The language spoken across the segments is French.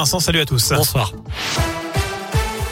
Vincent, salut à tous. Bonsoir.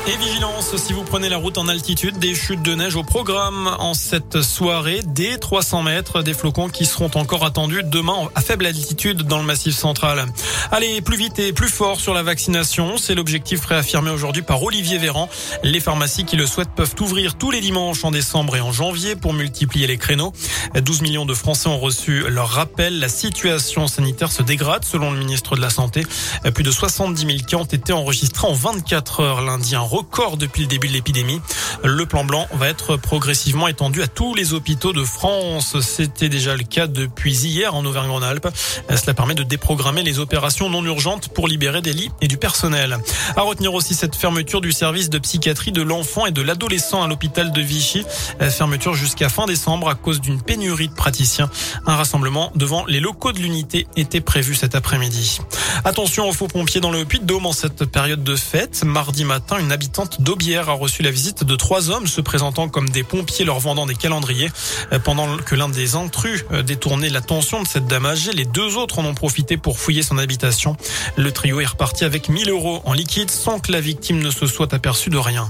Et vigilance si vous prenez la route en altitude, des chutes de neige au programme en cette soirée, des 300 mètres, des flocons qui seront encore attendus demain à faible altitude dans le massif central. Allez, plus vite et plus fort sur la vaccination, c'est l'objectif réaffirmé aujourd'hui par Olivier Véran. Les pharmacies qui le souhaitent peuvent ouvrir tous les dimanches en décembre et en janvier pour multiplier les créneaux. 12 millions de Français ont reçu leur rappel. La situation sanitaire se dégrade selon le ministre de la Santé. Plus de 70 000 cas ont été enregistrés en 24 heures lundi. Un record depuis le début de l'épidémie. Le plan blanc va être progressivement étendu à tous les hôpitaux de France. C'était déjà le cas depuis hier en Auvergne-Rhône-Alpes. Cela permet de déprogrammer les opérations non urgentes pour libérer des lits et du personnel. À retenir aussi cette fermeture du service de psychiatrie de l'enfant et de l'adolescent à l'hôpital de Vichy. Fermeture jusqu'à fin décembre à cause d'une pénurie de praticiens. Un rassemblement devant les locaux de l'unité était prévu cet après-midi. Attention aux faux pompiers dans le Puy-de-Dôme en cette période de fête. Mardi matin, une habitante d'Aubière a reçu la visite de trois hommes se présentant comme des pompiers leur vendant des calendriers. Euh, pendant que l'un des intrus euh, détournait l'attention de cette dame âgée, les deux autres en ont profité pour fouiller son habitation. Le trio est reparti avec 1000 euros en liquide sans que la victime ne se soit aperçue de rien.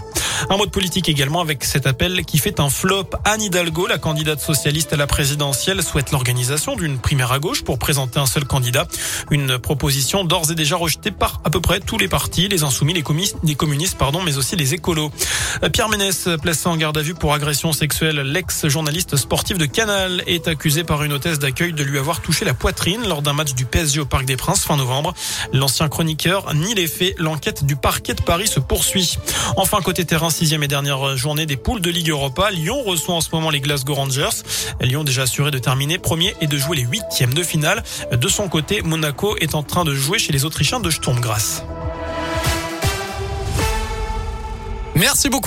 Un mot de politique également avec cet appel qui fait un flop. Anne Hidalgo, la candidate socialiste à la présidentielle, souhaite l'organisation d'une primaire à gauche pour présenter un seul candidat. Une proposition d'ores et déjà rejetée par à peu près tous les partis, les insoumis, les, communistes, les communistes, pardon, mais aussi les écolos. Pierre Ménès, placé en garde à vue pour agression sexuelle, l'ex-journaliste sportif de Canal est accusé par une hôtesse d'accueil de lui avoir touché la poitrine lors d'un match du PSG au Parc des Princes fin novembre. L'ancien chroniqueur nie les faits. L'enquête du parquet de Paris se poursuit. Enfin, côté terrain, sixième et dernière journée des poules de Ligue Europa. Lyon reçoit en ce moment les Glasgow Rangers. Lyon déjà assuré de terminer premier et de jouer les huitièmes de finale. De son côté, Monaco est en train de jouer chez les Autrichiens de Sturm Merci beaucoup.